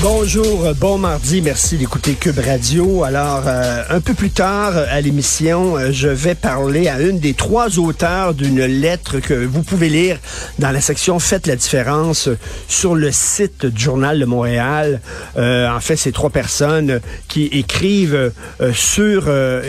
Bonjour, euh, bon mardi, merci d'écouter Cube Radio. Alors, euh, un peu plus tard euh, à l'émission, je vais parler à une des trois auteurs d'une lettre que vous pouvez lire dans la section Faites la différence sur le site du Journal de Montréal. en fait, c'est trois personnes qui écrivent sur...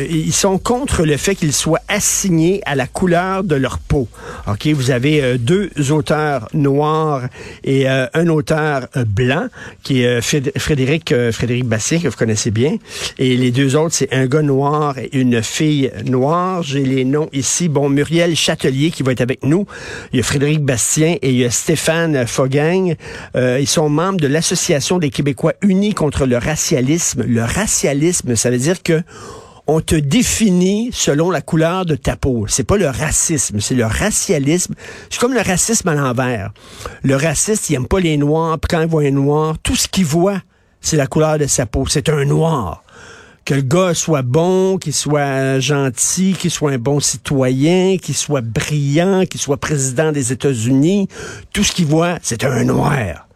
ils sont contre le fait qu'ils soient assignés à la couleur de leur peau. OK, vous avez deux auteurs noirs et un auteur blanc qui est Frédéric, euh, Frédéric Bastien, que vous connaissez bien. Et les deux autres, c'est un gars noir et une fille noire. J'ai les noms ici. Bon, Muriel Châtelier qui va être avec nous. Il y a Frédéric Bastien et il y a Stéphane Fogang. Euh, ils sont membres de l'Association des Québécois unis contre le racialisme. Le racialisme, ça veut dire que on te définit selon la couleur de ta peau. C'est pas le racisme, c'est le racialisme. C'est comme le racisme à l'envers. Le raciste, il aime pas les noirs, puis quand il voit un noir, tout ce qu'il voit, c'est la couleur de sa peau. C'est un noir. Que le gars soit bon, qu'il soit gentil, qu'il soit un bon citoyen, qu'il soit brillant, qu'il soit président des États-Unis, tout ce qu'il voit, c'est un noir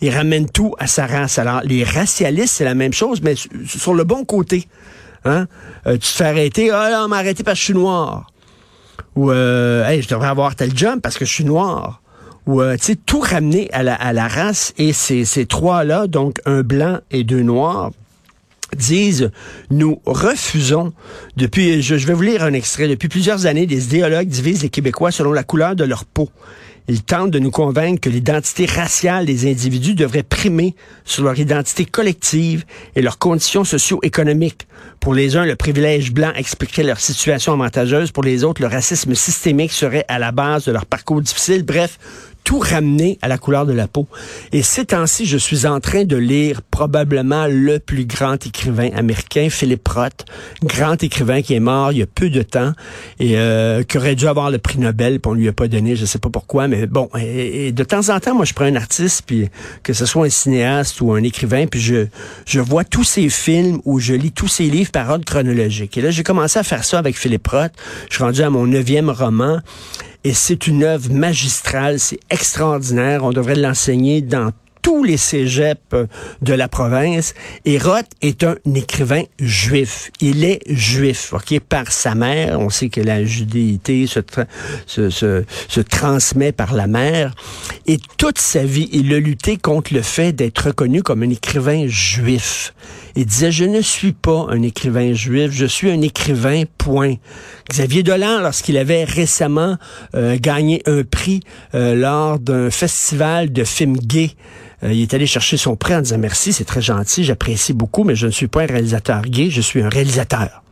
il ramène tout à sa race. Alors, les racialistes, c'est la même chose, mais sur le bon côté. Hein? Euh, tu te fais arrêter, ah là, on m'a arrêté parce que je suis noir. Ou, euh, hey, je devrais avoir tel job parce que je suis noir. Ou, euh, tu sais, tout ramener à la, race. Et ces, ces trois-là, donc un blanc et deux noirs, disent nous refusons depuis je, vais vous lire un extrait depuis plusieurs années des idéologues divisent les Québécois selon la couleur de leur peau. Ils tentent de nous convaincre que l'identité raciale des individus devrait primer sur leur identité collective et leurs conditions socio-économiques. Pour les uns, le privilège blanc expliquerait leur situation avantageuse. Pour les autres, le racisme systémique serait à la base de leur parcours difficile. Bref, tout ramener à la couleur de la peau. Et ces temps-ci, je suis en train de lire probablement le plus grand écrivain américain, Philippe Roth, grand écrivain qui est mort il y a peu de temps et euh, qui aurait dû avoir le prix Nobel, puis on lui a pas donné, je sais pas pourquoi, mais bon. Et, de temps en temps, moi, je prends un artiste, puis que ce soit un cinéaste ou un écrivain, puis je je vois tous ses films ou je lis tous ses livres par ordre chronologique. Et là, j'ai commencé à faire ça avec Philippe Roth. Je suis rendu à mon neuvième roman. Et c'est une œuvre magistrale, c'est extraordinaire. On devrait l'enseigner dans tous les cégeps euh, de la province. Et Roth est un écrivain juif. Il est juif, ok, par sa mère. On sait que la judéité se, se, transmet par la mère. Et toute sa vie, il a lutté contre le fait d'être reconnu comme un écrivain juif. Il disait, je ne suis pas un écrivain juif, je suis un écrivain, point. Xavier Dolan, lorsqu'il avait récemment euh, gagné un prix euh, lors d'un festival de films gays, euh, il est allé chercher son prix en disant merci, c'est très gentil, j'apprécie beaucoup, mais je ne suis pas un réalisateur gay, je suis un réalisateur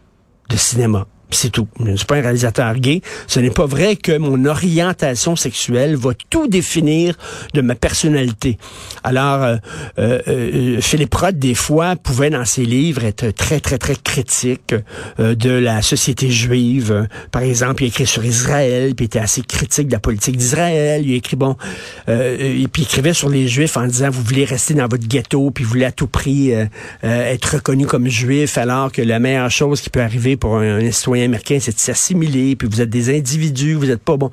de cinéma. C'est tout. Je ne suis pas un réalisateur gay. Ce n'est pas vrai que mon orientation sexuelle va tout définir de ma personnalité. Alors, euh, euh, euh Philippe Roth, des fois, pouvait dans ses livres être très, très, très critique euh, de la société juive. Par exemple, il écrit sur Israël, puis il était assez critique de la politique d'Israël. Il écrit, bon, et puis il écrivait sur les Juifs en disant, vous voulez rester dans votre ghetto, puis vous voulez à tout prix être reconnu comme juif, alors que la meilleure chose qui peut arriver pour un, un c'est de s'assimiler, puis vous êtes des individus, vous n'êtes pas bon.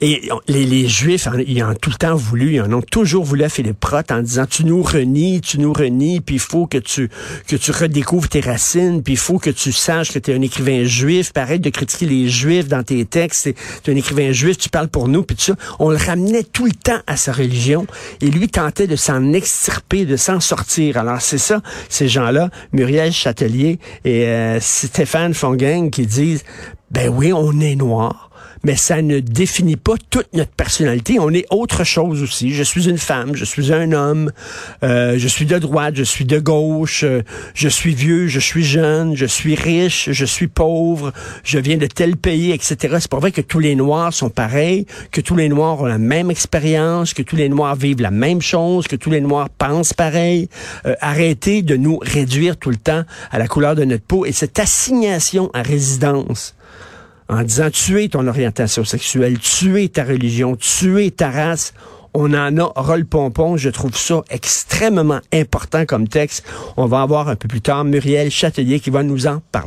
Et les, Juifs, ils ont tout le temps voulu, ils en ont toujours voulu à Philippe Roth en disant tu nous renies, tu nous renies, puis il faut que tu que tu redécouvres tes racines, puis il faut que tu saches que tu es un écrivain juif, pareil de critiquer les Juifs dans tes textes, tu es un écrivain juif, tu parles pour nous, puis tout ça. On le ramenait tout le temps à sa religion, et lui tentait de s'en extirper, de s'en sortir. Alors c'est ça, ces gens-là, Muriel Châtelier et euh, Stéphane Fongang, qui disent ben oui, on est noir mais ça ne définit pas toute notre personnalité. On est autre chose aussi. Je suis une femme, je suis un homme, euh, je suis de droite, je suis de gauche, euh, je suis vieux, je suis jeune, je suis riche, je suis pauvre, je viens de tel pays, etc. C'est pas vrai que tous les Noirs sont pareils, que tous les Noirs ont la même expérience, que tous les Noirs vivent la même chose, que tous les Noirs pensent pareil. Euh, arrêtez de nous réduire tout le temps à la couleur de notre peau et cette assignation à résidence en disant tuer ton orientation sexuelle, tuer ta religion, tuer ta race. On en a rôle pompon. Je trouve ça extrêmement important comme texte. On va avoir un peu plus tard Muriel Châtelier qui va nous en parler.